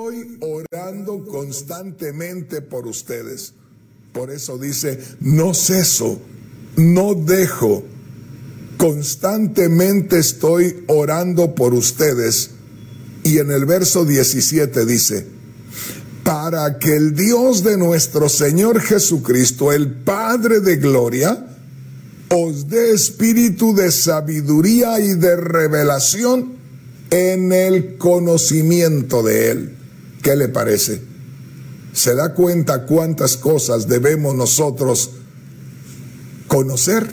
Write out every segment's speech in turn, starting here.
Estoy orando constantemente por ustedes. Por eso dice, no ceso, no dejo. Constantemente estoy orando por ustedes. Y en el verso 17 dice, para que el Dios de nuestro Señor Jesucristo, el Padre de Gloria, os dé espíritu de sabiduría y de revelación en el conocimiento de Él. ¿Qué le parece? ¿Se da cuenta cuántas cosas debemos nosotros conocer?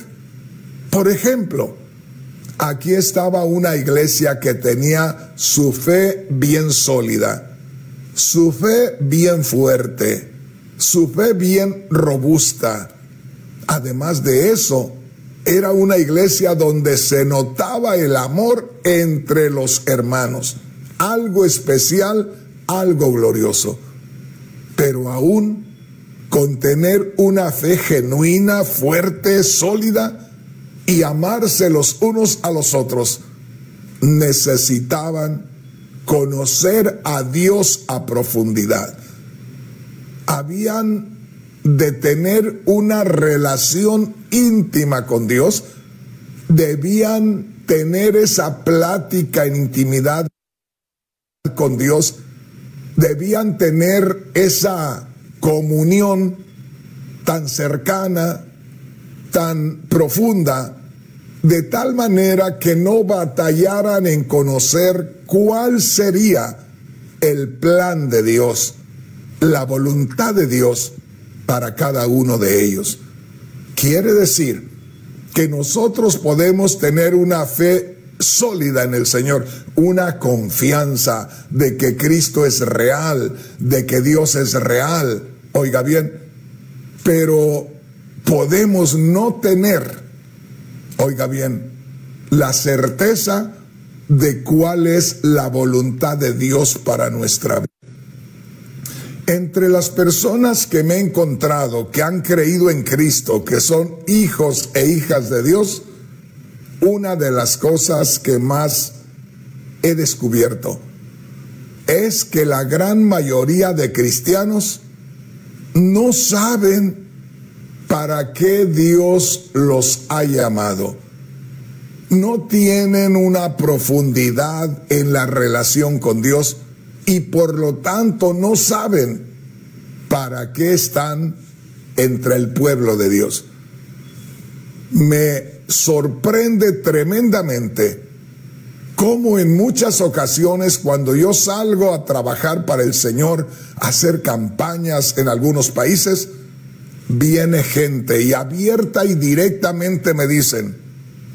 Por ejemplo, aquí estaba una iglesia que tenía su fe bien sólida, su fe bien fuerte, su fe bien robusta. Además de eso, era una iglesia donde se notaba el amor entre los hermanos, algo especial, algo glorioso. Pero aún con tener una fe genuina, fuerte, sólida y amarse los unos a los otros, necesitaban conocer a Dios a profundidad. Habían de tener una relación íntima con Dios, debían tener esa plática en intimidad con Dios, debían tener esa comunión tan cercana, tan profunda, de tal manera que no batallaran en conocer cuál sería el plan de Dios, la voluntad de Dios para cada uno de ellos. Quiere decir que nosotros podemos tener una fe sólida en el Señor, una confianza de que Cristo es real, de que Dios es real. Oiga bien, pero podemos no tener, oiga bien, la certeza de cuál es la voluntad de Dios para nuestra vida. Entre las personas que me he encontrado que han creído en Cristo, que son hijos e hijas de Dios, una de las cosas que más he descubierto es que la gran mayoría de cristianos no saben para qué Dios los ha llamado. No tienen una profundidad en la relación con Dios y por lo tanto no saben para qué están entre el pueblo de Dios. Me sorprende tremendamente cómo en muchas ocasiones cuando yo salgo a trabajar para el Señor, a hacer campañas en algunos países, viene gente y abierta y directamente me dicen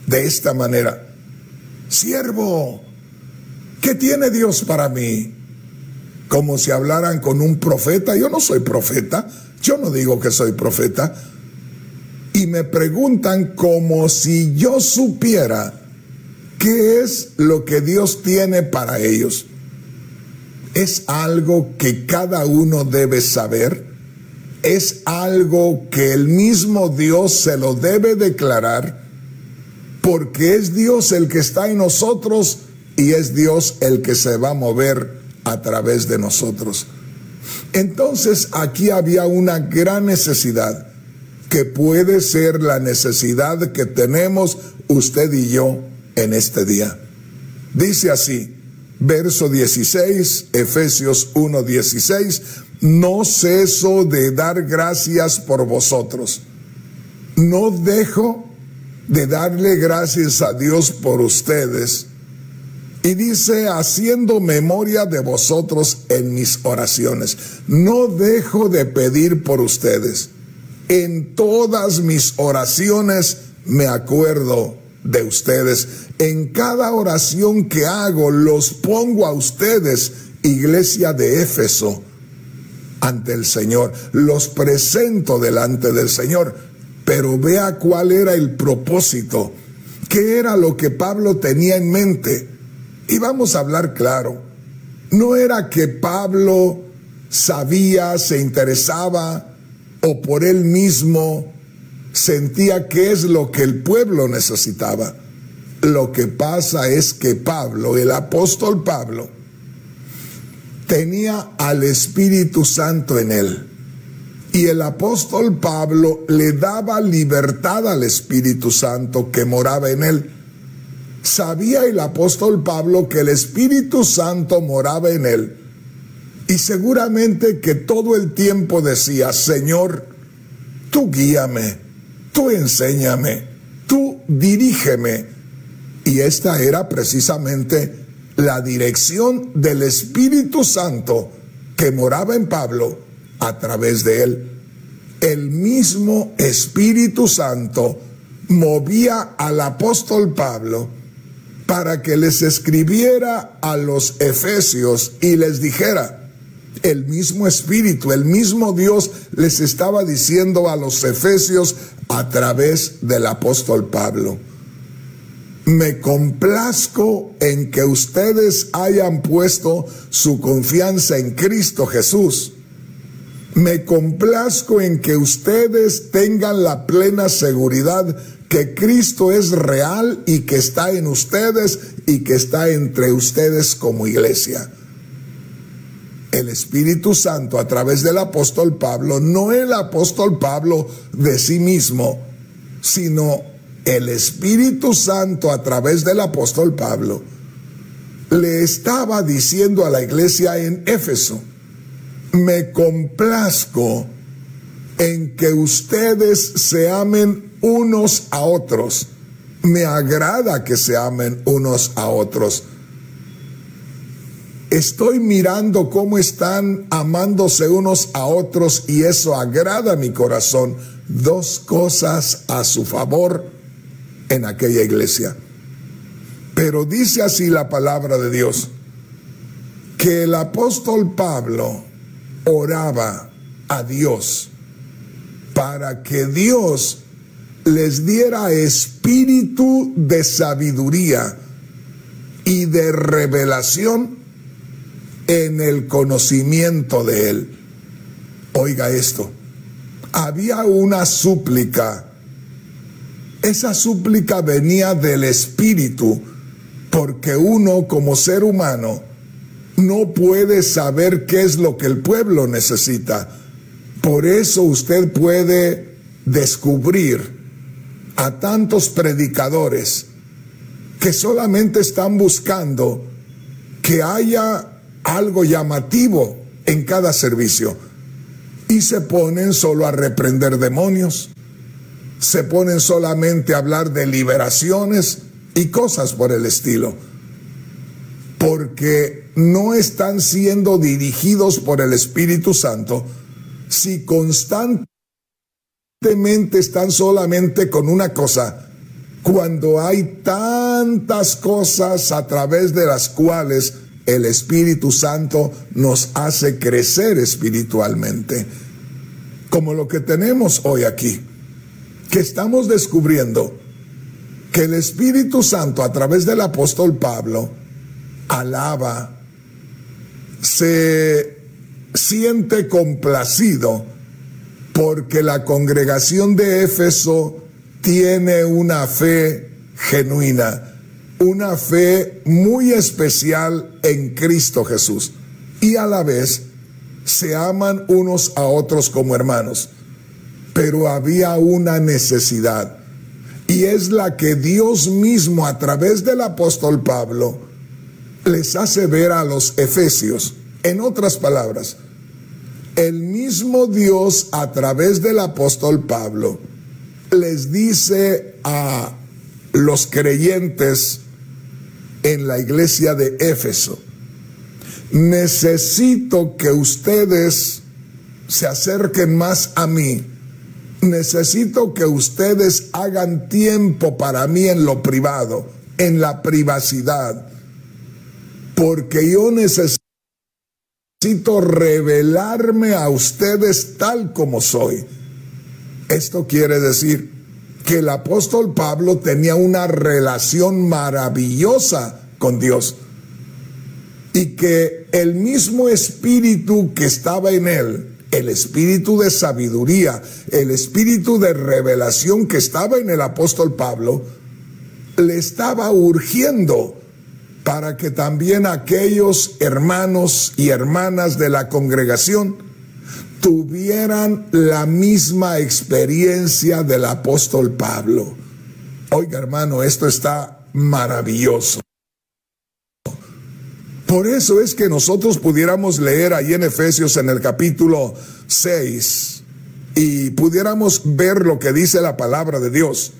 de esta manera, siervo, ¿qué tiene Dios para mí? como si hablaran con un profeta. Yo no soy profeta, yo no digo que soy profeta. Y me preguntan como si yo supiera qué es lo que Dios tiene para ellos. Es algo que cada uno debe saber. Es algo que el mismo Dios se lo debe declarar porque es Dios el que está en nosotros y es Dios el que se va a mover a través de nosotros. Entonces aquí había una gran necesidad que puede ser la necesidad que tenemos usted y yo en este día. Dice así, verso 16, Efesios 1, 16, no ceso de dar gracias por vosotros. No dejo de darle gracias a Dios por ustedes y dice, haciendo memoria de vosotros en mis oraciones. No dejo de pedir por ustedes. En todas mis oraciones me acuerdo de ustedes. En cada oración que hago los pongo a ustedes, iglesia de Éfeso, ante el Señor. Los presento delante del Señor. Pero vea cuál era el propósito. ¿Qué era lo que Pablo tenía en mente? Y vamos a hablar claro, no era que Pablo sabía, se interesaba o por él mismo sentía qué es lo que el pueblo necesitaba. Lo que pasa es que Pablo, el apóstol Pablo, tenía al Espíritu Santo en él. Y el apóstol Pablo le daba libertad al Espíritu Santo que moraba en él. Sabía el apóstol Pablo que el Espíritu Santo moraba en él. Y seguramente que todo el tiempo decía, Señor, tú guíame, tú enséñame, tú dirígeme. Y esta era precisamente la dirección del Espíritu Santo que moraba en Pablo a través de él. El mismo Espíritu Santo movía al apóstol Pablo para que les escribiera a los efesios y les dijera, el mismo Espíritu, el mismo Dios les estaba diciendo a los efesios a través del apóstol Pablo me complazco en que ustedes hayan puesto su confianza en Cristo Jesús. Me complazco en que ustedes tengan la plena seguridad que Cristo es real y que está en ustedes y que está entre ustedes como iglesia. El Espíritu Santo a través del apóstol Pablo, no el apóstol Pablo de sí mismo, sino el Espíritu Santo a través del apóstol Pablo le estaba diciendo a la iglesia en Éfeso, me complazco en que ustedes se amen unos a otros. Me agrada que se amen unos a otros. Estoy mirando cómo están amándose unos a otros y eso agrada mi corazón. Dos cosas a su favor en aquella iglesia. Pero dice así la palabra de Dios, que el apóstol Pablo oraba a Dios para que Dios les diera espíritu de sabiduría y de revelación en el conocimiento de Él. Oiga esto, había una súplica esa súplica venía del Espíritu, porque uno como ser humano no puede saber qué es lo que el pueblo necesita. Por eso usted puede descubrir a tantos predicadores que solamente están buscando que haya algo llamativo en cada servicio. Y se ponen solo a reprender demonios. Se ponen solamente a hablar de liberaciones y cosas por el estilo, porque no están siendo dirigidos por el Espíritu Santo. Si constantemente están solamente con una cosa, cuando hay tantas cosas a través de las cuales el Espíritu Santo nos hace crecer espiritualmente, como lo que tenemos hoy aquí que estamos descubriendo que el Espíritu Santo a través del apóstol Pablo alaba, se siente complacido porque la congregación de Éfeso tiene una fe genuina, una fe muy especial en Cristo Jesús y a la vez se aman unos a otros como hermanos pero había una necesidad. Y es la que Dios mismo a través del apóstol Pablo les hace ver a los efesios. En otras palabras, el mismo Dios a través del apóstol Pablo les dice a los creyentes en la iglesia de Éfeso, necesito que ustedes se acerquen más a mí necesito que ustedes hagan tiempo para mí en lo privado, en la privacidad, porque yo necesito revelarme a ustedes tal como soy. Esto quiere decir que el apóstol Pablo tenía una relación maravillosa con Dios y que el mismo espíritu que estaba en él el espíritu de sabiduría, el espíritu de revelación que estaba en el apóstol Pablo, le estaba urgiendo para que también aquellos hermanos y hermanas de la congregación tuvieran la misma experiencia del apóstol Pablo. Oiga hermano, esto está maravilloso. Por eso es que nosotros pudiéramos leer ahí en Efesios en el capítulo 6 y pudiéramos ver lo que dice la palabra de Dios.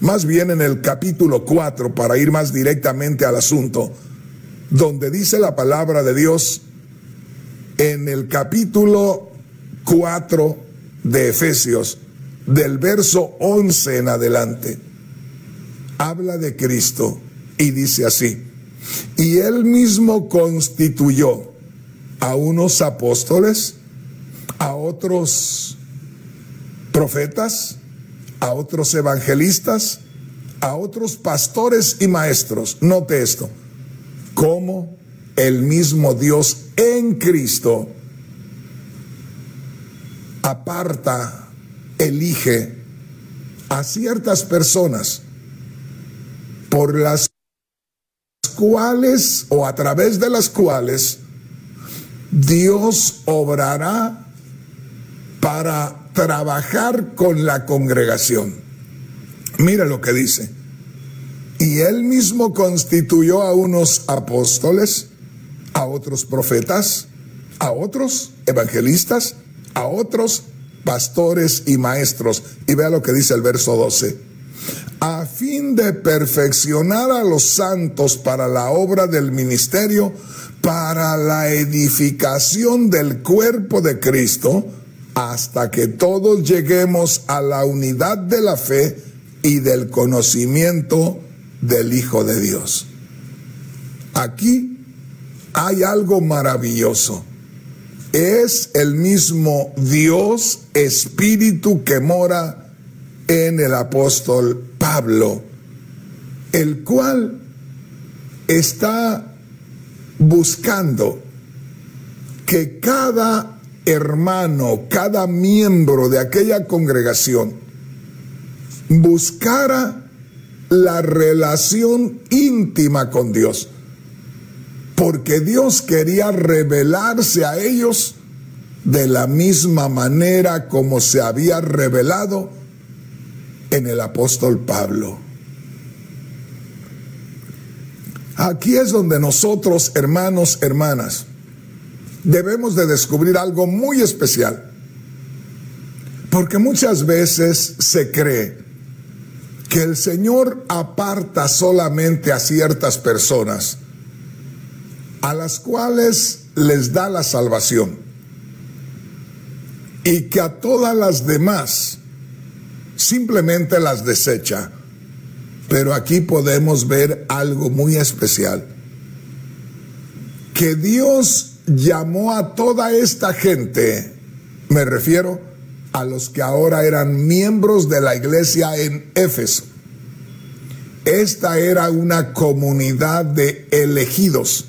Más bien en el capítulo 4, para ir más directamente al asunto, donde dice la palabra de Dios en el capítulo 4 de Efesios, del verso 11 en adelante, habla de Cristo y dice así, y él mismo constituyó a unos apóstoles, a otros profetas, a otros evangelistas, a otros pastores y maestros. Note esto, como el mismo Dios en Cristo aparta, elige a ciertas personas por las cuales o a través de las cuales Dios obrará para trabajar con la congregación. Mira lo que dice. Y él mismo constituyó a unos apóstoles, a otros profetas, a otros evangelistas, a otros pastores y maestros. Y vea lo que dice el verso 12. A fin de perfeccionar a los santos para la obra del ministerio, para la edificación del cuerpo de Cristo, hasta que todos lleguemos a la unidad de la fe y del conocimiento del Hijo de Dios. Aquí hay algo maravilloso es el mismo Dios Espíritu que mora en el apóstol Pablo, el cual está buscando que cada hermano, cada miembro de aquella congregación buscara la relación íntima con Dios porque Dios quería revelarse a ellos de la misma manera como se había revelado en el apóstol Pablo. Aquí es donde nosotros, hermanos, hermanas, debemos de descubrir algo muy especial. Porque muchas veces se cree que el Señor aparta solamente a ciertas personas a las cuales les da la salvación y que a todas las demás simplemente las desecha. Pero aquí podemos ver algo muy especial. Que Dios llamó a toda esta gente, me refiero a los que ahora eran miembros de la iglesia en Éfeso. Esta era una comunidad de elegidos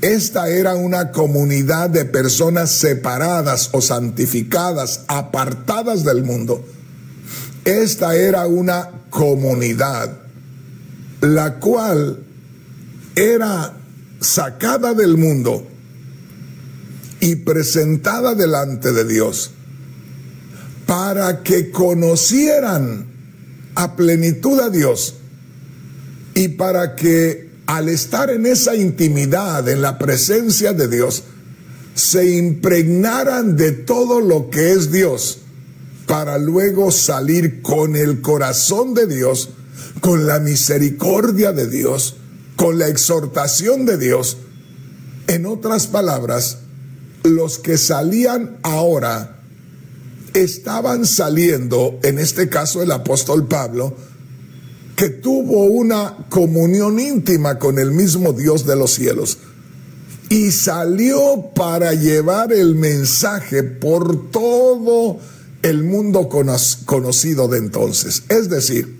esta era una comunidad de personas separadas o santificadas, apartadas del mundo. Esta era una comunidad la cual era sacada del mundo y presentada delante de Dios para que conocieran a plenitud a Dios y para que al estar en esa intimidad, en la presencia de Dios, se impregnaran de todo lo que es Dios, para luego salir con el corazón de Dios, con la misericordia de Dios, con la exhortación de Dios. En otras palabras, los que salían ahora estaban saliendo, en este caso el apóstol Pablo, que tuvo una comunión íntima con el mismo Dios de los cielos y salió para llevar el mensaje por todo el mundo conocido de entonces. Es decir,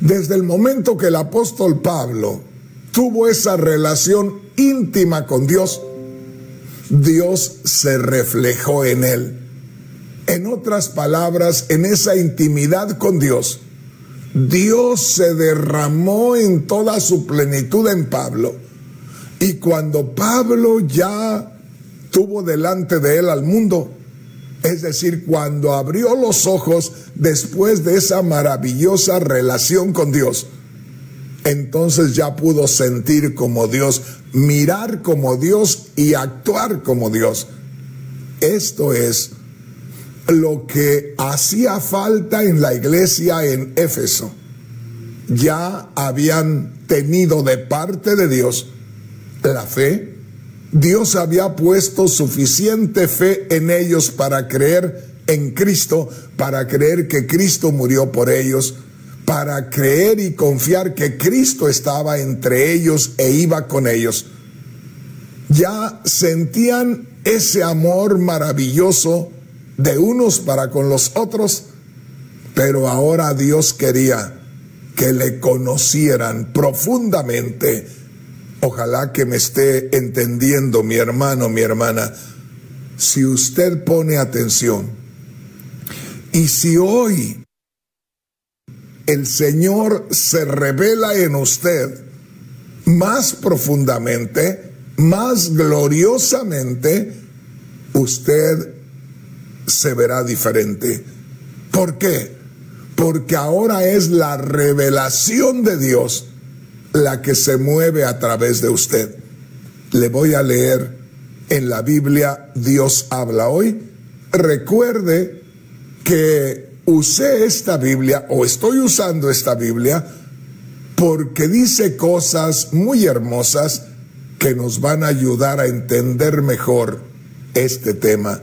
desde el momento que el apóstol Pablo tuvo esa relación íntima con Dios, Dios se reflejó en él. En otras palabras, en esa intimidad con Dios, Dios se derramó en toda su plenitud en Pablo. Y cuando Pablo ya tuvo delante de él al mundo, es decir, cuando abrió los ojos después de esa maravillosa relación con Dios, entonces ya pudo sentir como Dios, mirar como Dios y actuar como Dios. Esto es lo que hacía falta en la iglesia en Éfeso. Ya habían tenido de parte de Dios la fe. Dios había puesto suficiente fe en ellos para creer en Cristo, para creer que Cristo murió por ellos, para creer y confiar que Cristo estaba entre ellos e iba con ellos. Ya sentían ese amor maravilloso de unos para con los otros, pero ahora Dios quería que le conocieran profundamente. Ojalá que me esté entendiendo mi hermano, mi hermana. Si usted pone atención y si hoy el Señor se revela en usted más profundamente, más gloriosamente, usted se verá diferente. ¿Por qué? Porque ahora es la revelación de Dios la que se mueve a través de usted. Le voy a leer en la Biblia Dios habla hoy. Recuerde que usé esta Biblia o estoy usando esta Biblia porque dice cosas muy hermosas que nos van a ayudar a entender mejor este tema.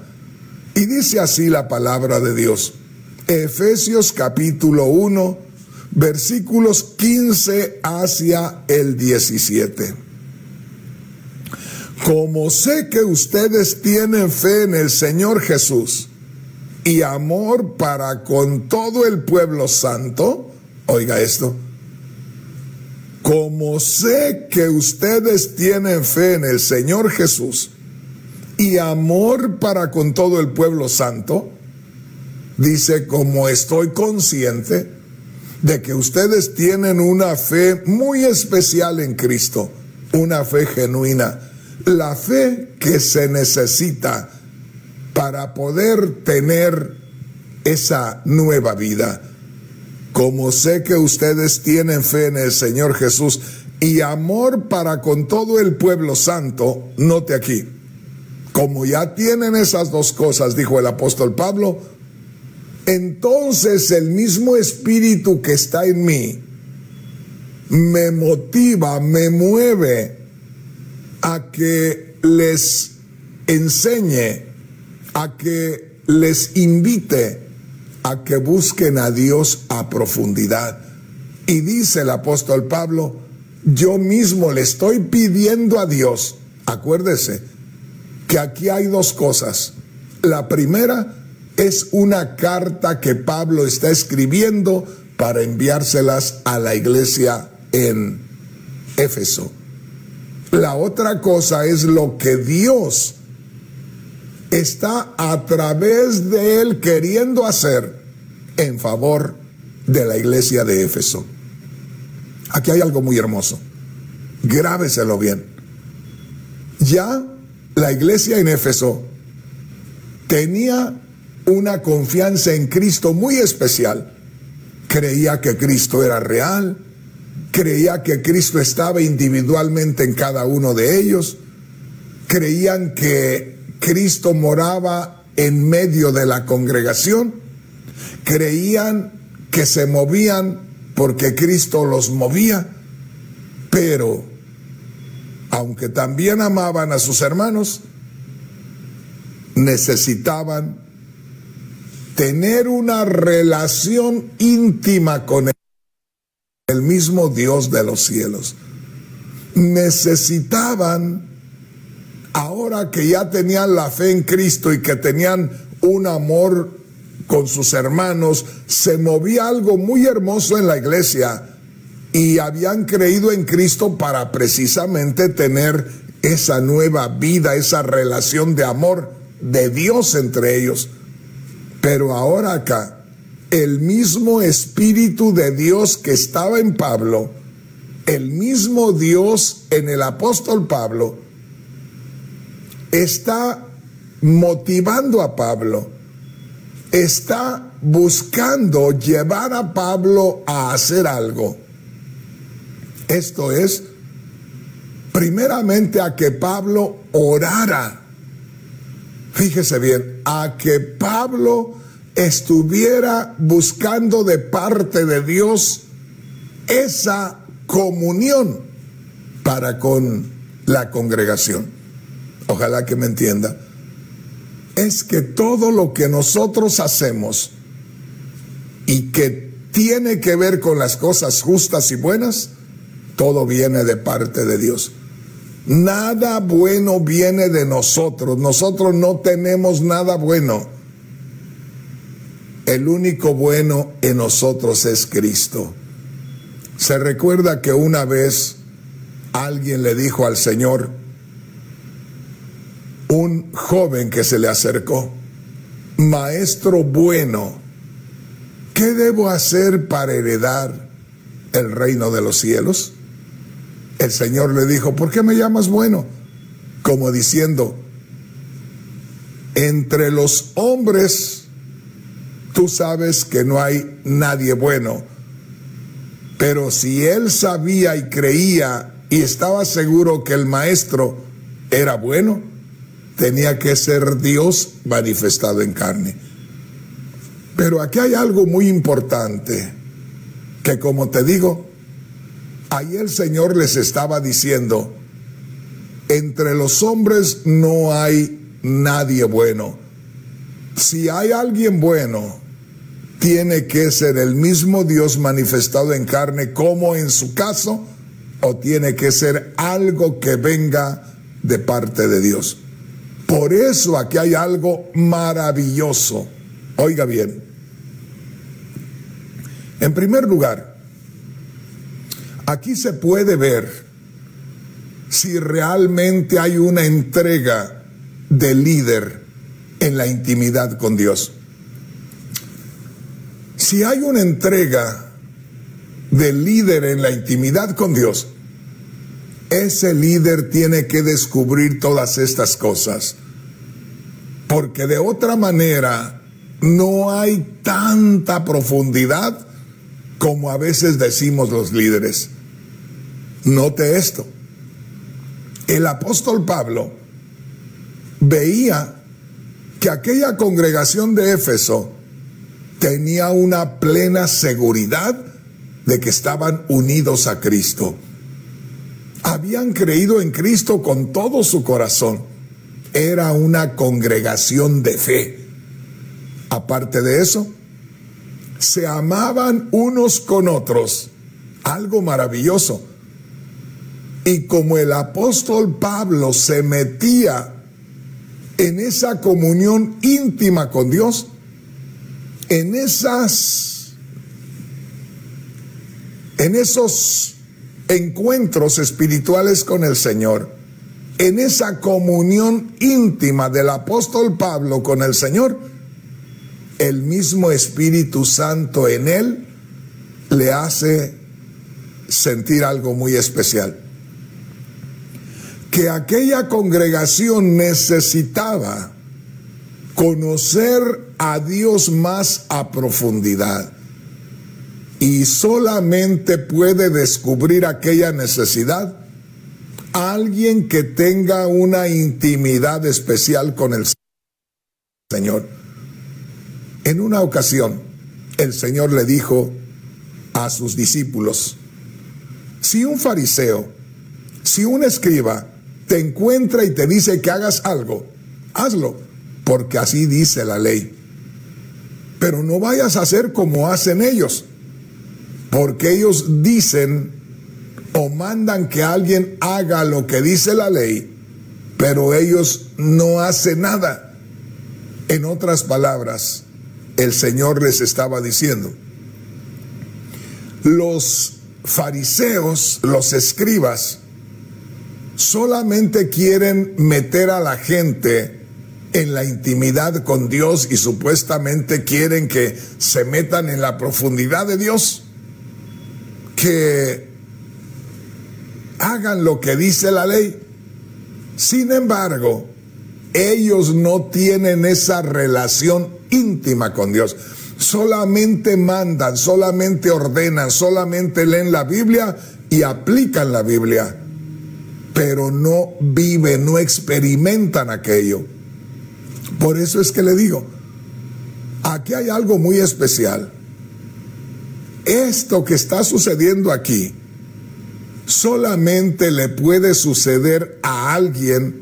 Y dice así la palabra de Dios. Efesios capítulo 1, versículos 15 hacia el 17. Como sé que ustedes tienen fe en el Señor Jesús y amor para con todo el pueblo santo, oiga esto, como sé que ustedes tienen fe en el Señor Jesús y amor para con todo el pueblo santo, dice, como estoy consciente de que ustedes tienen una fe muy especial en Cristo, una fe genuina, la fe que se necesita para poder tener esa nueva vida. Como sé que ustedes tienen fe en el Señor Jesús y amor para con todo el pueblo santo, note aquí, como ya tienen esas dos cosas, dijo el apóstol Pablo, entonces el mismo espíritu que está en mí me motiva, me mueve a que les enseñe, a que les invite a que busquen a Dios a profundidad. Y dice el apóstol Pablo, yo mismo le estoy pidiendo a Dios, acuérdese, que aquí hay dos cosas. La primera es una carta que Pablo está escribiendo para enviárselas a la iglesia en Éfeso. La otra cosa es lo que Dios está a través de él queriendo hacer en favor de la iglesia de Éfeso. Aquí hay algo muy hermoso. Grábeselo bien. Ya la iglesia en Éfeso tenía una confianza en Cristo muy especial. Creía que Cristo era real, creía que Cristo estaba individualmente en cada uno de ellos, creían que Cristo moraba en medio de la congregación, creían que se movían porque Cristo los movía, pero aunque también amaban a sus hermanos, necesitaban tener una relación íntima con el mismo Dios de los cielos. Necesitaban, ahora que ya tenían la fe en Cristo y que tenían un amor con sus hermanos, se movía algo muy hermoso en la iglesia y habían creído en Cristo para precisamente tener esa nueva vida, esa relación de amor de Dios entre ellos. Pero ahora acá el mismo Espíritu de Dios que estaba en Pablo, el mismo Dios en el apóstol Pablo, está motivando a Pablo, está buscando llevar a Pablo a hacer algo. Esto es, primeramente a que Pablo orara. Fíjese bien, a que Pablo estuviera buscando de parte de Dios esa comunión para con la congregación. Ojalá que me entienda. Es que todo lo que nosotros hacemos y que tiene que ver con las cosas justas y buenas, todo viene de parte de Dios. Nada bueno viene de nosotros. Nosotros no tenemos nada bueno. El único bueno en nosotros es Cristo. Se recuerda que una vez alguien le dijo al Señor, un joven que se le acercó, Maestro bueno, ¿qué debo hacer para heredar el reino de los cielos? El Señor le dijo, ¿por qué me llamas bueno? Como diciendo, entre los hombres tú sabes que no hay nadie bueno, pero si él sabía y creía y estaba seguro que el maestro era bueno, tenía que ser Dios manifestado en carne. Pero aquí hay algo muy importante, que como te digo, Ahí el Señor les estaba diciendo, entre los hombres no hay nadie bueno. Si hay alguien bueno, tiene que ser el mismo Dios manifestado en carne como en su caso, o tiene que ser algo que venga de parte de Dios. Por eso aquí hay algo maravilloso. Oiga bien. En primer lugar, Aquí se puede ver si realmente hay una entrega de líder en la intimidad con Dios. Si hay una entrega de líder en la intimidad con Dios, ese líder tiene que descubrir todas estas cosas. Porque de otra manera no hay tanta profundidad como a veces decimos los líderes. Note esto. El apóstol Pablo veía que aquella congregación de Éfeso tenía una plena seguridad de que estaban unidos a Cristo. Habían creído en Cristo con todo su corazón. Era una congregación de fe. Aparte de eso, se amaban unos con otros. Algo maravilloso y como el apóstol Pablo se metía en esa comunión íntima con Dios, en esas en esos encuentros espirituales con el Señor, en esa comunión íntima del apóstol Pablo con el Señor, el mismo Espíritu Santo en él le hace sentir algo muy especial que aquella congregación necesitaba conocer a Dios más a profundidad. Y solamente puede descubrir aquella necesidad alguien que tenga una intimidad especial con el Señor. En una ocasión, el Señor le dijo a sus discípulos, si un fariseo, si un escriba te encuentra y te dice que hagas algo, hazlo, porque así dice la ley. Pero no vayas a hacer como hacen ellos, porque ellos dicen o mandan que alguien haga lo que dice la ley, pero ellos no hacen nada. En otras palabras, el Señor les estaba diciendo, los fariseos, los escribas, solamente quieren meter a la gente en la intimidad con Dios y supuestamente quieren que se metan en la profundidad de Dios, que hagan lo que dice la ley. Sin embargo, ellos no tienen esa relación íntima con Dios. Solamente mandan, solamente ordenan, solamente leen la Biblia y aplican la Biblia, pero no viven, no experimentan aquello. Por eso es que le digo, aquí hay algo muy especial. Esto que está sucediendo aquí solamente le puede suceder a alguien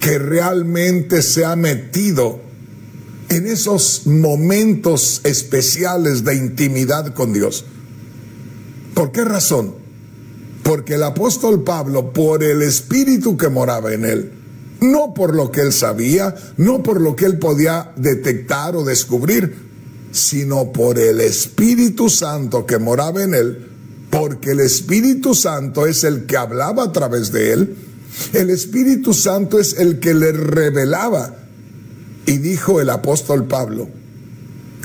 que realmente se ha metido en esos momentos especiales de intimidad con Dios. ¿Por qué razón? Porque el apóstol Pablo, por el espíritu que moraba en él, no por lo que él sabía, no por lo que él podía detectar o descubrir, sino por el Espíritu Santo que moraba en él, porque el Espíritu Santo es el que hablaba a través de él, el Espíritu Santo es el que le revelaba. Y dijo el apóstol Pablo,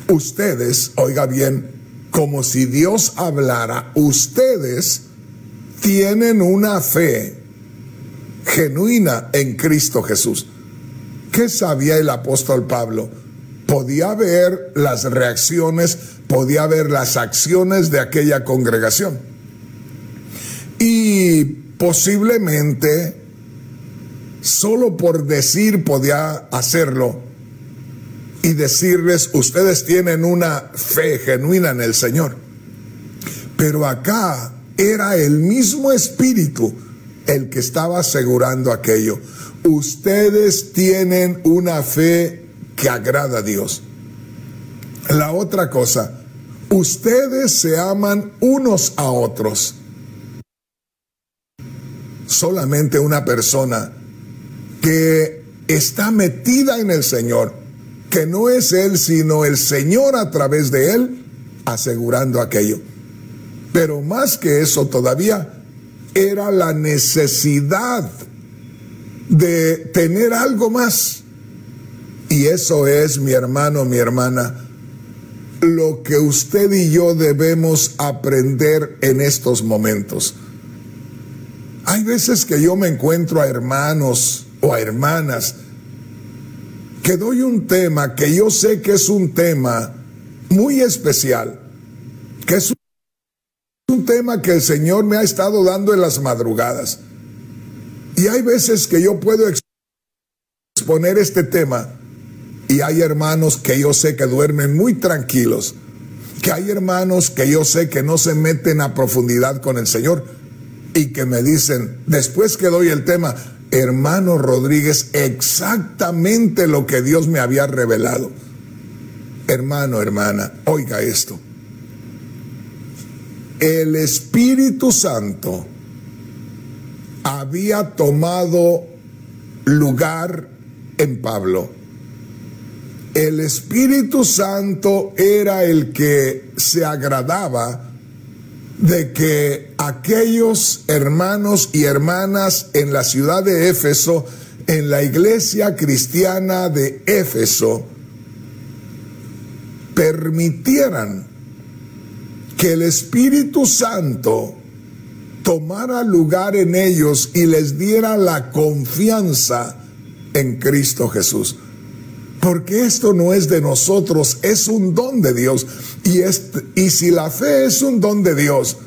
ustedes, oiga bien, como si Dios hablara, ustedes tienen una fe genuina en Cristo Jesús. ¿Qué sabía el apóstol Pablo? Podía ver las reacciones, podía ver las acciones de aquella congregación. Y posiblemente, solo por decir podía hacerlo y decirles, ustedes tienen una fe genuina en el Señor. Pero acá era el mismo espíritu el que estaba asegurando aquello. Ustedes tienen una fe que agrada a Dios. La otra cosa, ustedes se aman unos a otros. Solamente una persona que está metida en el Señor, que no es Él, sino el Señor a través de Él, asegurando aquello. Pero más que eso todavía, era la necesidad de tener algo más. Y eso es, mi hermano, mi hermana, lo que usted y yo debemos aprender en estos momentos. Hay veces que yo me encuentro a hermanos o a hermanas que doy un tema que yo sé que es un tema muy especial, que es un tema que el Señor me ha estado dando en las madrugadas. Y hay veces que yo puedo exponer este tema y hay hermanos que yo sé que duermen muy tranquilos, que hay hermanos que yo sé que no se meten a profundidad con el Señor y que me dicen, después que doy el tema, hermano Rodríguez, exactamente lo que Dios me había revelado. Hermano, hermana, oiga esto el Espíritu Santo había tomado lugar en Pablo. El Espíritu Santo era el que se agradaba de que aquellos hermanos y hermanas en la ciudad de Éfeso, en la iglesia cristiana de Éfeso, permitieran que el Espíritu Santo tomara lugar en ellos y les diera la confianza en Cristo Jesús. Porque esto no es de nosotros, es un don de Dios. Y, y si la fe es un don de Dios,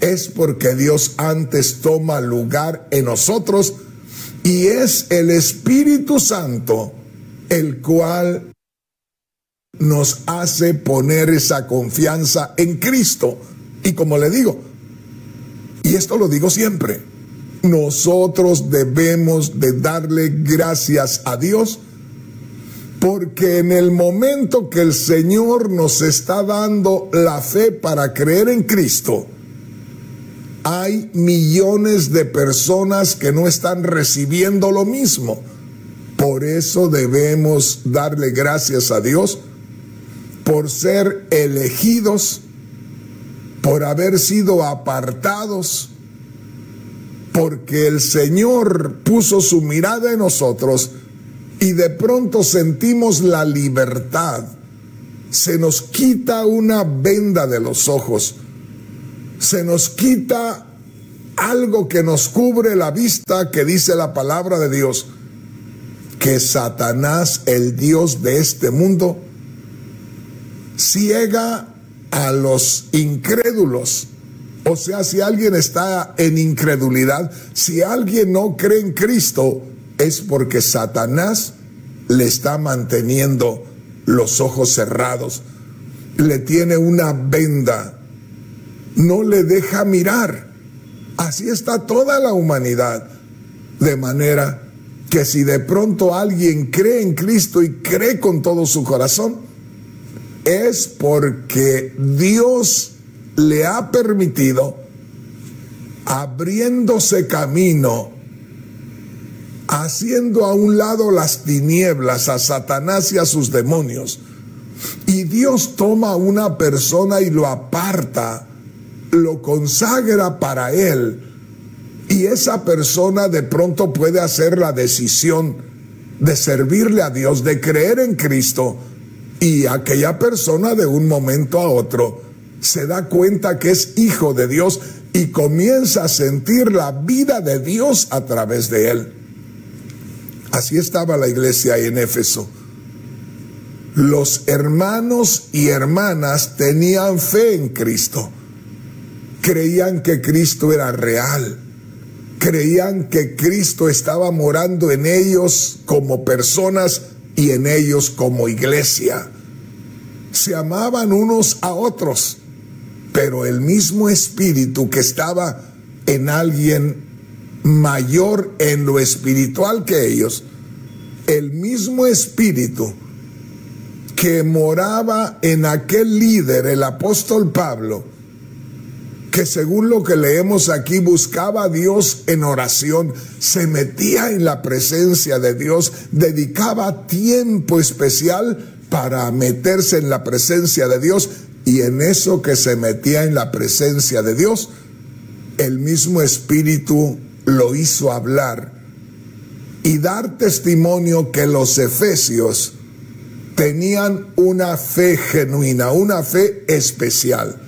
es porque Dios antes toma lugar en nosotros y es el Espíritu Santo el cual nos hace poner esa confianza en Cristo. Y como le digo, y esto lo digo siempre, nosotros debemos de darle gracias a Dios porque en el momento que el Señor nos está dando la fe para creer en Cristo, hay millones de personas que no están recibiendo lo mismo. Por eso debemos darle gracias a Dios por ser elegidos, por haber sido apartados, porque el Señor puso su mirada en nosotros y de pronto sentimos la libertad, se nos quita una venda de los ojos, se nos quita algo que nos cubre la vista que dice la palabra de Dios, que Satanás, el Dios de este mundo, ciega a los incrédulos. O sea, si alguien está en incredulidad, si alguien no cree en Cristo, es porque Satanás le está manteniendo los ojos cerrados, le tiene una venda, no le deja mirar. Así está toda la humanidad. De manera que si de pronto alguien cree en Cristo y cree con todo su corazón, es porque Dios le ha permitido, abriéndose camino, haciendo a un lado las tinieblas, a Satanás y a sus demonios. Y Dios toma a una persona y lo aparta, lo consagra para él. Y esa persona de pronto puede hacer la decisión de servirle a Dios, de creer en Cristo. Y aquella persona de un momento a otro se da cuenta que es hijo de Dios y comienza a sentir la vida de Dios a través de él. Así estaba la iglesia en Éfeso. Los hermanos y hermanas tenían fe en Cristo. Creían que Cristo era real. Creían que Cristo estaba morando en ellos como personas y en ellos como iglesia. Se amaban unos a otros, pero el mismo espíritu que estaba en alguien mayor en lo espiritual que ellos, el mismo espíritu que moraba en aquel líder, el apóstol Pablo, que según lo que leemos aquí buscaba a Dios en oración, se metía en la presencia de Dios, dedicaba tiempo especial para meterse en la presencia de Dios y en eso que se metía en la presencia de Dios, el mismo espíritu lo hizo hablar y dar testimonio que los efesios tenían una fe genuina, una fe especial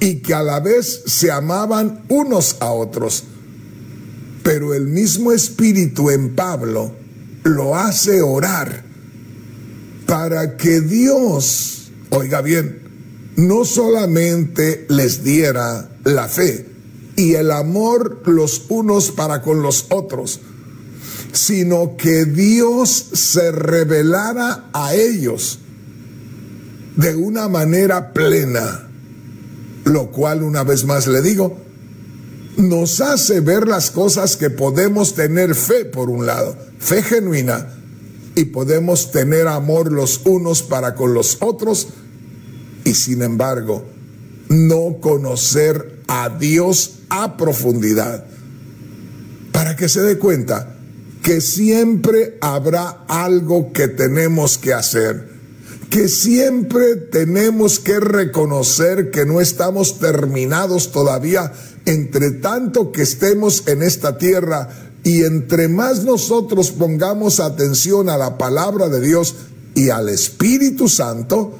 y que a la vez se amaban unos a otros. Pero el mismo espíritu en Pablo lo hace orar para que Dios, oiga bien, no solamente les diera la fe, y el amor los unos para con los otros, sino que Dios se revelara a ellos de una manera plena, lo cual una vez más le digo, nos hace ver las cosas que podemos tener fe por un lado, fe genuina, y podemos tener amor los unos para con los otros, y sin embargo, no conocer a Dios a profundidad. Para que se dé cuenta que siempre habrá algo que tenemos que hacer, que siempre tenemos que reconocer que no estamos terminados todavía, entre tanto que estemos en esta tierra. Y entre más nosotros pongamos atención a la palabra de Dios y al Espíritu Santo,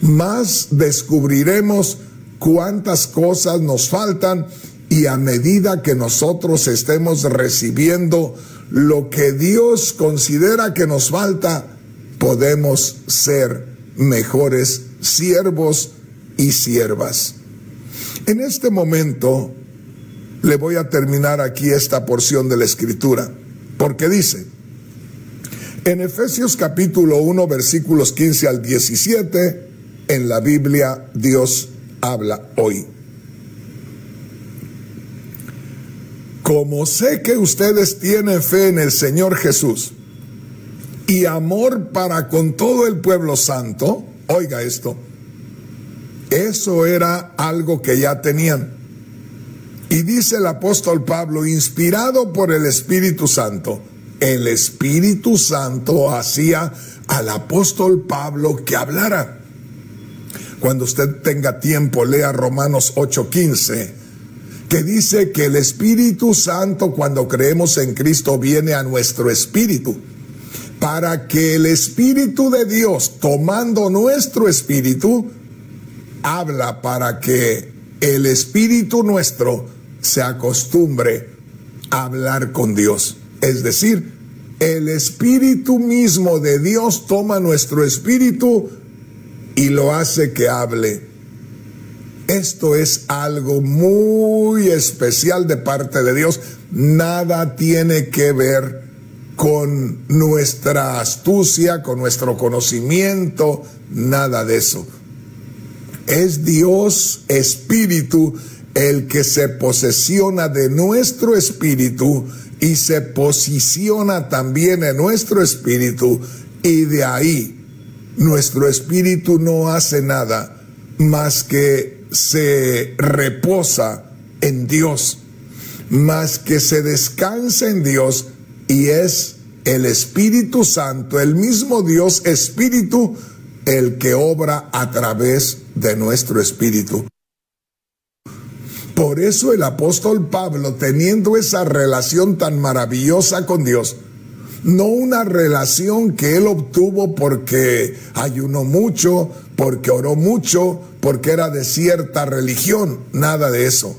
más descubriremos cuántas cosas nos faltan. Y a medida que nosotros estemos recibiendo lo que Dios considera que nos falta, podemos ser mejores siervos y siervas. En este momento le voy a terminar aquí esta porción de la escritura, porque dice, en Efesios capítulo 1 versículos 15 al 17, en la Biblia Dios habla hoy. Como sé que ustedes tienen fe en el Señor Jesús y amor para con todo el pueblo santo, oiga esto, eso era algo que ya tenían. Y dice el apóstol Pablo, inspirado por el Espíritu Santo, el Espíritu Santo hacía al apóstol Pablo que hablara. Cuando usted tenga tiempo, lea Romanos 8:15, que dice que el Espíritu Santo cuando creemos en Cristo viene a nuestro espíritu para que el Espíritu de Dios, tomando nuestro espíritu, habla para que el espíritu nuestro se acostumbre a hablar con Dios. Es decir, el espíritu mismo de Dios toma nuestro espíritu y lo hace que hable. Esto es algo muy especial de parte de Dios. Nada tiene que ver con nuestra astucia, con nuestro conocimiento, nada de eso. Es Dios Espíritu el que se posesiona de nuestro espíritu y se posiciona también en nuestro espíritu y de ahí nuestro espíritu no hace nada más que se reposa en Dios, más que se descansa en Dios y es el Espíritu Santo, el mismo Dios Espíritu, el que obra a través de nuestro espíritu. Por eso el apóstol Pablo, teniendo esa relación tan maravillosa con Dios, no una relación que él obtuvo porque ayunó mucho, porque oró mucho, porque era de cierta religión, nada de eso.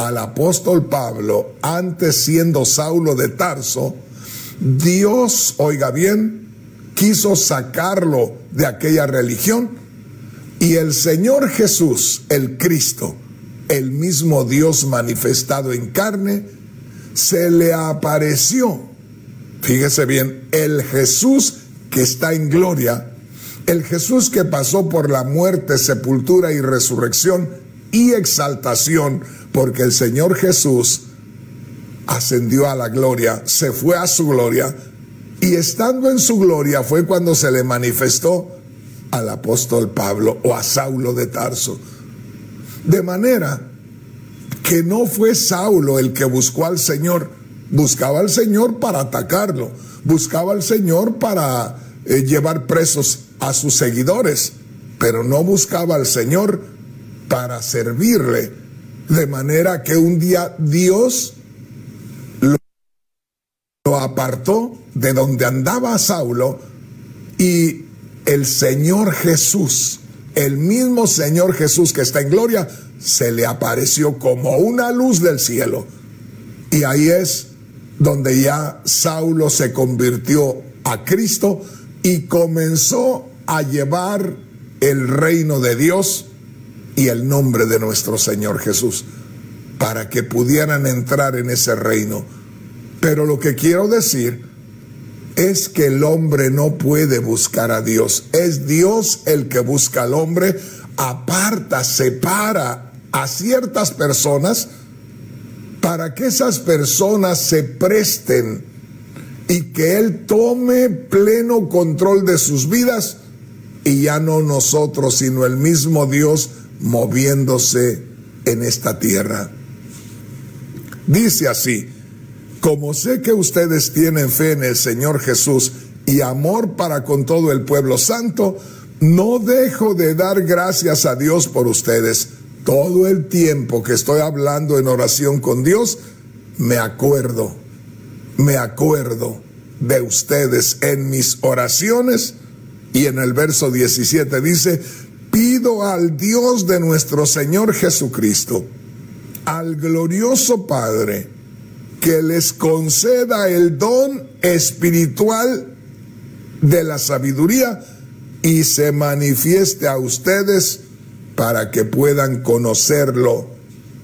Al apóstol Pablo, antes siendo Saulo de Tarso, Dios, oiga bien, quiso sacarlo de aquella religión y el Señor Jesús, el Cristo, el mismo Dios manifestado en carne, se le apareció. Fíjese bien, el Jesús que está en gloria, el Jesús que pasó por la muerte, sepultura y resurrección y exaltación, porque el Señor Jesús ascendió a la gloria, se fue a su gloria, y estando en su gloria fue cuando se le manifestó al apóstol Pablo o a Saulo de Tarso. De manera que no fue Saulo el que buscó al Señor, buscaba al Señor para atacarlo, buscaba al Señor para eh, llevar presos a sus seguidores, pero no buscaba al Señor para servirle. De manera que un día Dios lo apartó de donde andaba Saulo y el Señor Jesús, el mismo Señor Jesús que está en gloria, se le apareció como una luz del cielo. Y ahí es donde ya Saulo se convirtió a Cristo y comenzó a llevar el reino de Dios y el nombre de nuestro Señor Jesús, para que pudieran entrar en ese reino pero lo que quiero decir es que el hombre no puede buscar a Dios. Es Dios el que busca al hombre, aparta, separa a ciertas personas para que esas personas se presten y que Él tome pleno control de sus vidas y ya no nosotros, sino el mismo Dios moviéndose en esta tierra. Dice así, como sé que ustedes tienen fe en el Señor Jesús y amor para con todo el pueblo santo, no dejo de dar gracias a Dios por ustedes. Todo el tiempo que estoy hablando en oración con Dios, me acuerdo, me acuerdo de ustedes en mis oraciones. Y en el verso 17 dice, pido al Dios de nuestro Señor Jesucristo, al glorioso Padre, que les conceda el don espiritual de la sabiduría y se manifieste a ustedes para que puedan conocerlo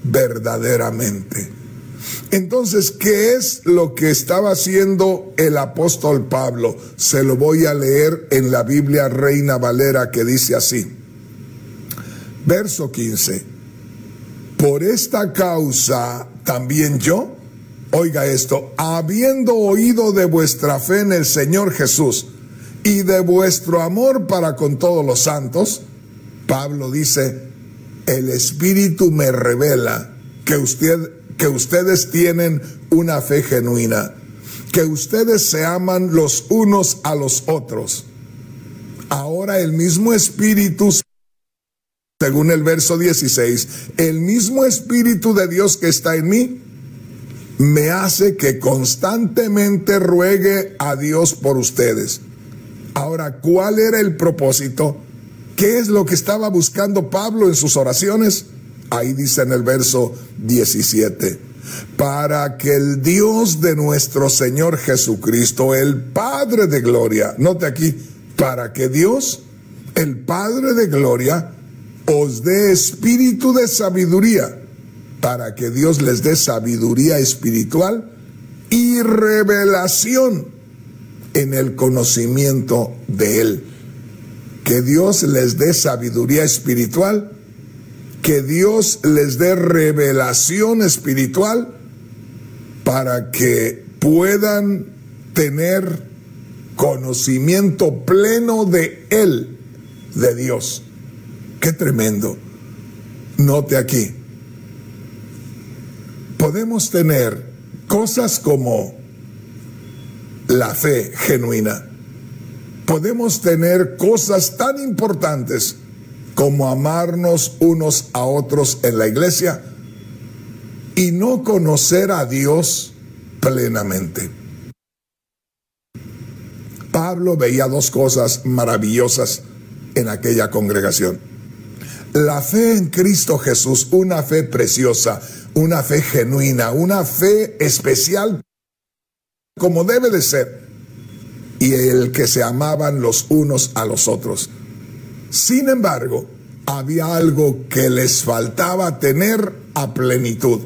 verdaderamente. Entonces, ¿qué es lo que estaba haciendo el apóstol Pablo? Se lo voy a leer en la Biblia Reina Valera que dice así. Verso 15. Por esta causa también yo, Oiga esto, habiendo oído de vuestra fe en el Señor Jesús y de vuestro amor para con todos los santos, Pablo dice, el Espíritu me revela que, usted, que ustedes tienen una fe genuina, que ustedes se aman los unos a los otros. Ahora el mismo Espíritu, según el verso 16, el mismo Espíritu de Dios que está en mí, me hace que constantemente ruegue a Dios por ustedes. Ahora, ¿cuál era el propósito? ¿Qué es lo que estaba buscando Pablo en sus oraciones? Ahí dice en el verso 17, para que el Dios de nuestro Señor Jesucristo, el Padre de Gloria, note aquí, para que Dios, el Padre de Gloria, os dé espíritu de sabiduría para que Dios les dé sabiduría espiritual y revelación en el conocimiento de Él. Que Dios les dé sabiduría espiritual, que Dios les dé revelación espiritual para que puedan tener conocimiento pleno de Él, de Dios. Qué tremendo. Note aquí, podemos tener cosas como la fe genuina. Podemos tener cosas tan importantes como amarnos unos a otros en la iglesia y no conocer a Dios plenamente. Pablo veía dos cosas maravillosas en aquella congregación. La fe en Cristo Jesús, una fe preciosa, una fe genuina, una fe especial como debe de ser, y el que se amaban los unos a los otros. Sin embargo, había algo que les faltaba tener a plenitud,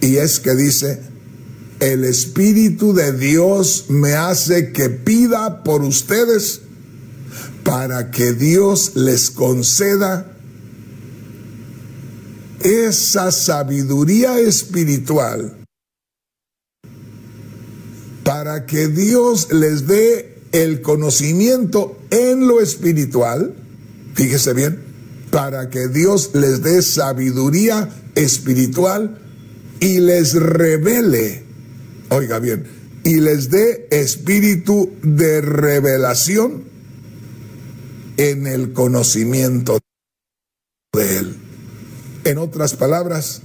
y es que dice, el Espíritu de Dios me hace que pida por ustedes para que Dios les conceda esa sabiduría espiritual para que Dios les dé el conocimiento en lo espiritual, fíjese bien, para que Dios les dé sabiduría espiritual y les revele, oiga bien, y les dé espíritu de revelación en el conocimiento de Él. En otras palabras,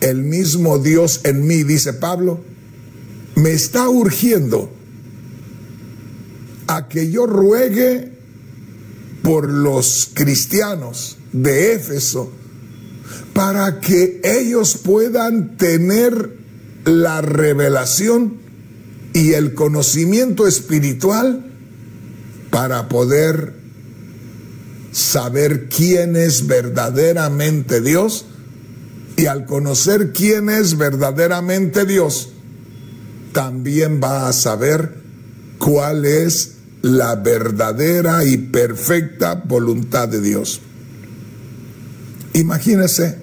el mismo Dios en mí, dice Pablo, me está urgiendo a que yo ruegue por los cristianos de Éfeso para que ellos puedan tener la revelación y el conocimiento espiritual para poder saber quién es verdaderamente Dios y al conocer quién es verdaderamente Dios, también va a saber cuál es la verdadera y perfecta voluntad de Dios. Imagínese,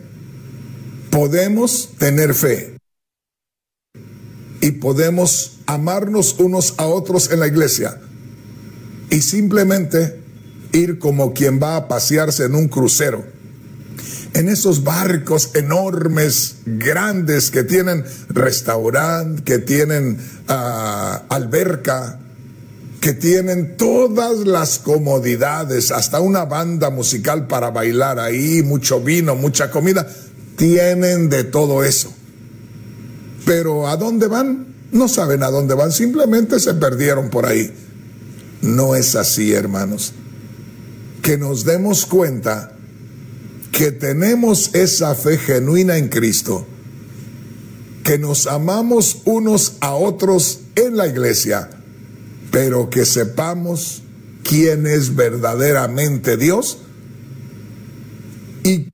podemos tener fe y podemos amarnos unos a otros en la iglesia y simplemente ir como quien va a pasearse en un crucero. En esos barcos enormes, grandes, que tienen restaurante, que tienen ah, alberca, que tienen todas las comodidades, hasta una banda musical para bailar ahí, mucho vino, mucha comida, tienen de todo eso. Pero ¿a dónde van? No saben a dónde van, simplemente se perdieron por ahí. No es así, hermanos que nos demos cuenta que tenemos esa fe genuina en Cristo, que nos amamos unos a otros en la iglesia, pero que sepamos quién es verdaderamente Dios y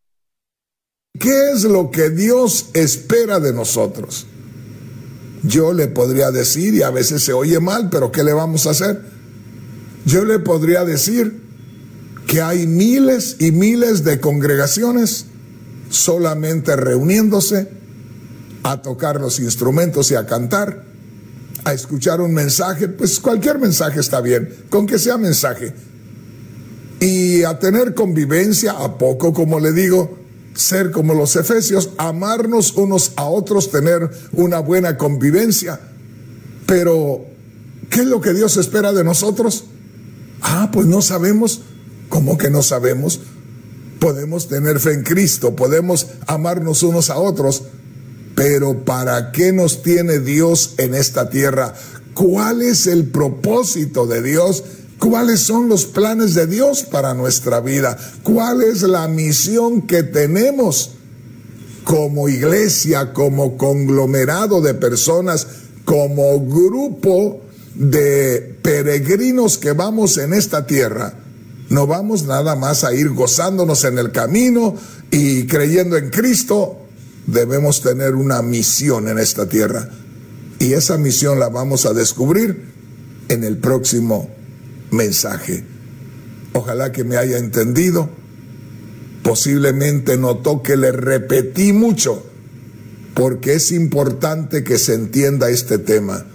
qué es lo que Dios espera de nosotros. Yo le podría decir, y a veces se oye mal, pero ¿qué le vamos a hacer? Yo le podría decir, que hay miles y miles de congregaciones solamente reuniéndose a tocar los instrumentos y a cantar, a escuchar un mensaje, pues cualquier mensaje está bien, con que sea mensaje. Y a tener convivencia, a poco, como le digo, ser como los efesios, amarnos unos a otros, tener una buena convivencia. Pero, ¿qué es lo que Dios espera de nosotros? Ah, pues no sabemos ¿Cómo que no sabemos? Podemos tener fe en Cristo, podemos amarnos unos a otros, Pero ¿para qué nos tiene Dios en esta tierra? ¿Cuál es el propósito de Dios? ¿Cuáles son los planes de Dios para nuestra vida? ¿Cuál es la misión que tenemos como iglesia, como conglomerado de personas, como grupo de peregrinos que vamos en esta tierra? No vamos nada más a ir gozándonos en el camino y creyendo en Cristo. Debemos tener una misión en esta tierra. Y esa misión la vamos a descubrir en el próximo mensaje. Ojalá que me haya entendido. Posiblemente notó que le repetí mucho, porque es importante que se entienda este tema.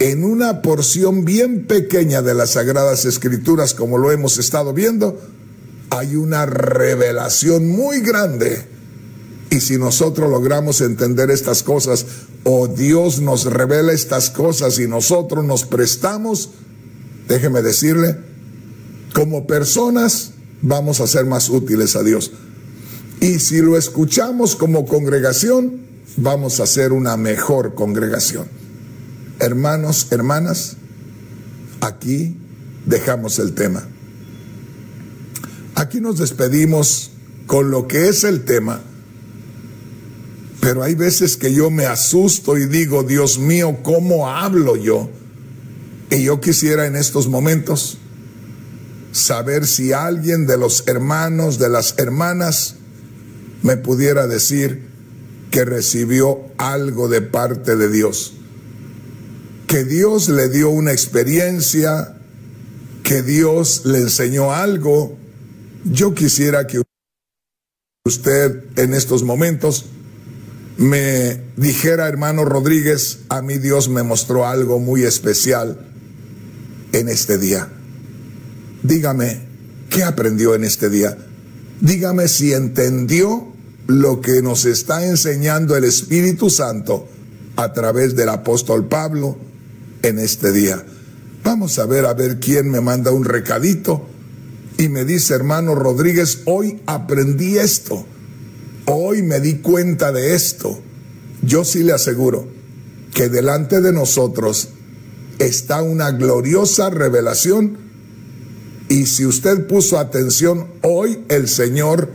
En una porción bien pequeña de las Sagradas Escrituras, como lo hemos estado viendo, hay una revelación muy grande. Y si nosotros logramos entender estas cosas, o Dios nos revela estas cosas y nosotros nos prestamos, déjeme decirle, como personas vamos a ser más útiles a Dios. Y si lo escuchamos como congregación, vamos a ser una mejor congregación. Hermanos, hermanas, aquí dejamos el tema. Aquí nos despedimos con lo que es el tema, pero hay veces que yo me asusto y digo, Dios mío, ¿cómo hablo yo? Y yo quisiera en estos momentos saber si alguien de los hermanos, de las hermanas, me pudiera decir que recibió algo de parte de Dios. Que Dios le dio una experiencia, que Dios le enseñó algo. Yo quisiera que usted en estos momentos me dijera, hermano Rodríguez, a mí Dios me mostró algo muy especial en este día. Dígame, ¿qué aprendió en este día? Dígame si entendió lo que nos está enseñando el Espíritu Santo a través del apóstol Pablo en este día. Vamos a ver a ver quién me manda un recadito y me dice, hermano Rodríguez, hoy aprendí esto, hoy me di cuenta de esto. Yo sí le aseguro que delante de nosotros está una gloriosa revelación y si usted puso atención, hoy el Señor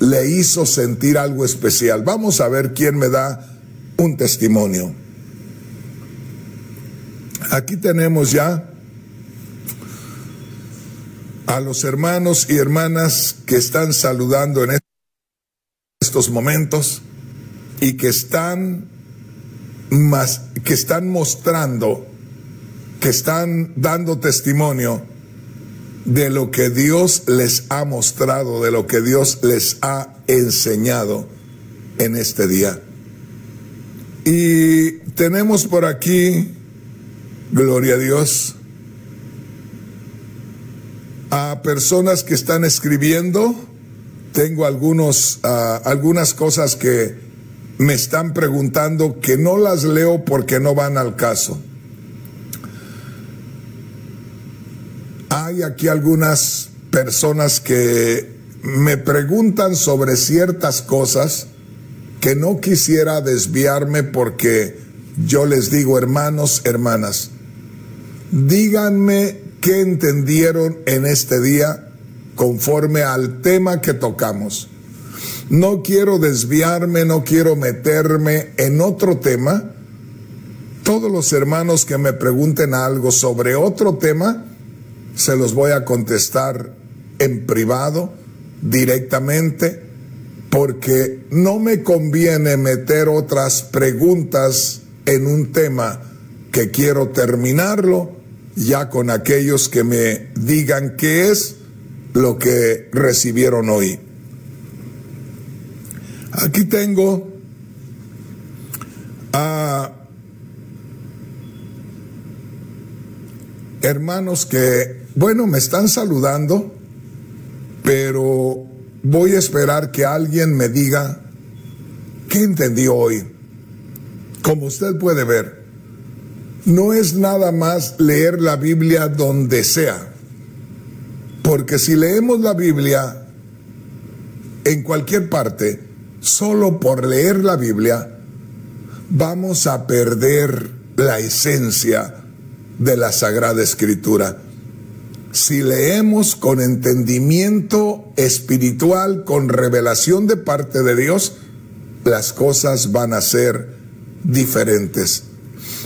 le hizo sentir algo especial. Vamos a ver quién me da un testimonio. Aquí tenemos ya a los hermanos y hermanas que están saludando en estos momentos y que están más, que están mostrando que están dando testimonio de lo que Dios les ha mostrado, de lo que Dios les ha enseñado en este día. Y tenemos por aquí, gloria a Dios, a personas que están escribiendo. Tengo algunos, uh, algunas cosas que me están preguntando que no las leo porque no van al caso. hay aquí algunas personas que me preguntan sobre ciertas cosas que no quisiera desviarme porque yo les digo, hermanos, hermanas, díganme qué entendieron en este día conforme al tema que tocamos. No quiero desviarme, no quiero meterme en otro tema. Todos los hermanos que me pregunten algo sobre otro tema, se los voy a contestar en privado, directamente, porque no me conviene meter otras preguntas en un tema que quiero terminarlo ya con aquellos que me digan qué es lo que recibieron hoy. Aquí tengo a hermanos que bueno, me están saludando, pero voy a esperar que alguien me diga qué entendió hoy. Como usted puede ver, no es nada más leer la Biblia donde sea, porque si leemos la Biblia en cualquier parte, solo por leer la Biblia, vamos a perder la esencia de la Sagrada Escritura. Si leemos con entendimiento espiritual, con revelación de parte de Dios, las cosas van a ser diferentes.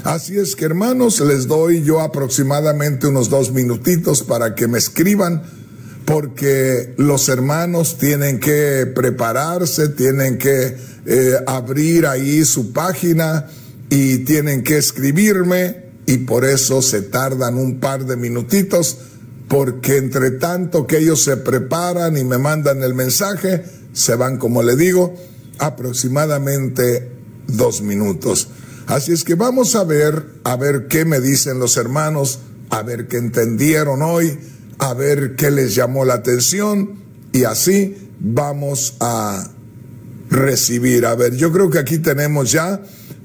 Así es que hermanos, les doy yo aproximadamente unos dos minutitos para que me escriban, porque los hermanos tienen que prepararse, tienen que eh, abrir ahí su página y tienen que escribirme y por eso se tardan un par de minutitos, porque entre tanto que ellos se preparan y me mandan el mensaje, se van, como le digo, aproximadamente dos minutos. Así es que vamos a ver, a ver qué me dicen los hermanos, a ver qué entendieron hoy, a ver qué les llamó la atención y así vamos a recibir. A ver, yo creo que aquí tenemos ya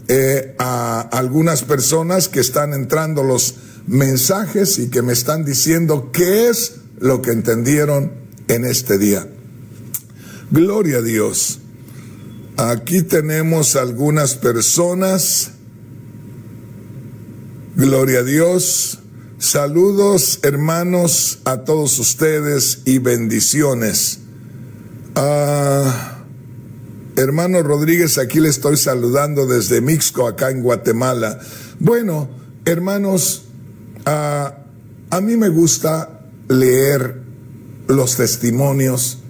eh, a algunas personas que están entrando los mensajes y que me están diciendo qué es lo que entendieron en este día. Gloria a Dios. Aquí tenemos algunas personas. Gloria a Dios. Saludos hermanos a todos ustedes y bendiciones. Ah, hermano Rodríguez, aquí le estoy saludando desde Mixco, acá en Guatemala. Bueno, hermanos, ah, a mí me gusta leer los testimonios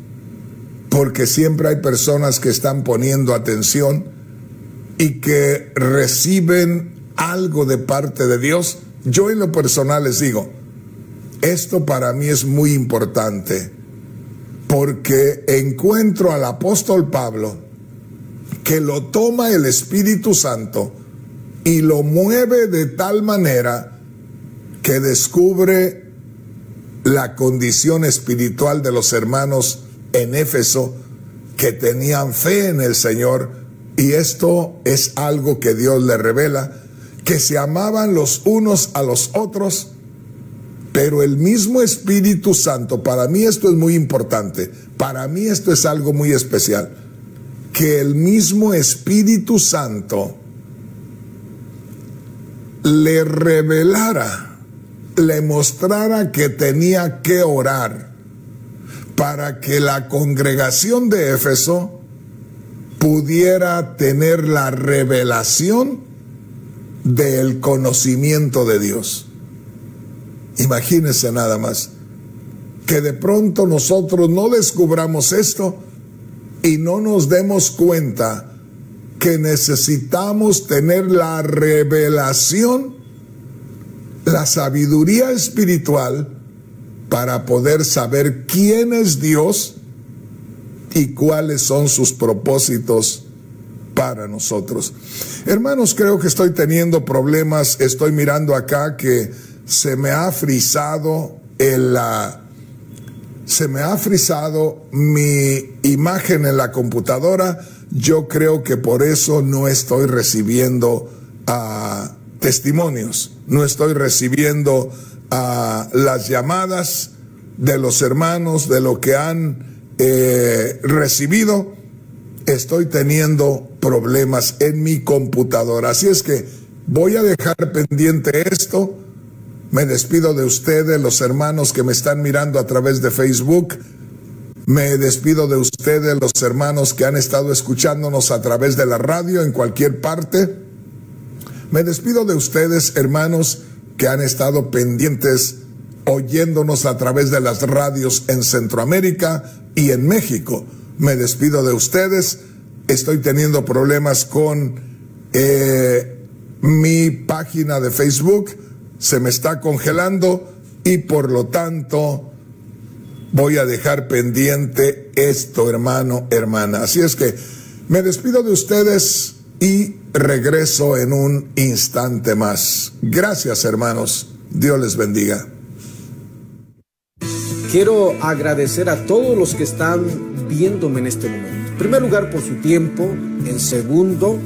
porque siempre hay personas que están poniendo atención y que reciben algo de parte de Dios. Yo en lo personal les digo, esto para mí es muy importante porque encuentro al apóstol Pablo que lo toma el Espíritu Santo y lo mueve de tal manera que descubre la condición espiritual de los hermanos en Éfeso que tenían fe en el Señor. Y esto es algo que Dios le revela, que se amaban los unos a los otros, pero el mismo Espíritu Santo, para mí esto es muy importante, para mí esto es algo muy especial, que el mismo Espíritu Santo le revelara, le mostrara que tenía que orar para que la congregación de Éfeso pudiera tener la revelación del conocimiento de Dios. Imagínense nada más, que de pronto nosotros no descubramos esto y no nos demos cuenta que necesitamos tener la revelación, la sabiduría espiritual, para poder saber quién es Dios y cuáles son sus propósitos para nosotros. Hermanos, creo que estoy teniendo problemas, estoy mirando acá que se me ha frisado el, se me ha frisado mi imagen en la computadora. Yo creo que por eso no estoy recibiendo ah, testimonios, no estoy recibiendo a las llamadas de los hermanos, de lo que han eh, recibido, estoy teniendo problemas en mi computadora. Así es que voy a dejar pendiente esto. Me despido de ustedes, los hermanos que me están mirando a través de Facebook. Me despido de ustedes, los hermanos que han estado escuchándonos a través de la radio en cualquier parte. Me despido de ustedes, hermanos, que han estado pendientes oyéndonos a través de las radios en Centroamérica y en México. Me despido de ustedes. Estoy teniendo problemas con eh, mi página de Facebook. Se me está congelando y por lo tanto voy a dejar pendiente esto, hermano, hermana. Así es que me despido de ustedes y regreso en un instante más. Gracias hermanos, Dios les bendiga. Quiero agradecer a todos los que están viéndome en este momento. En primer lugar por su tiempo, en segundo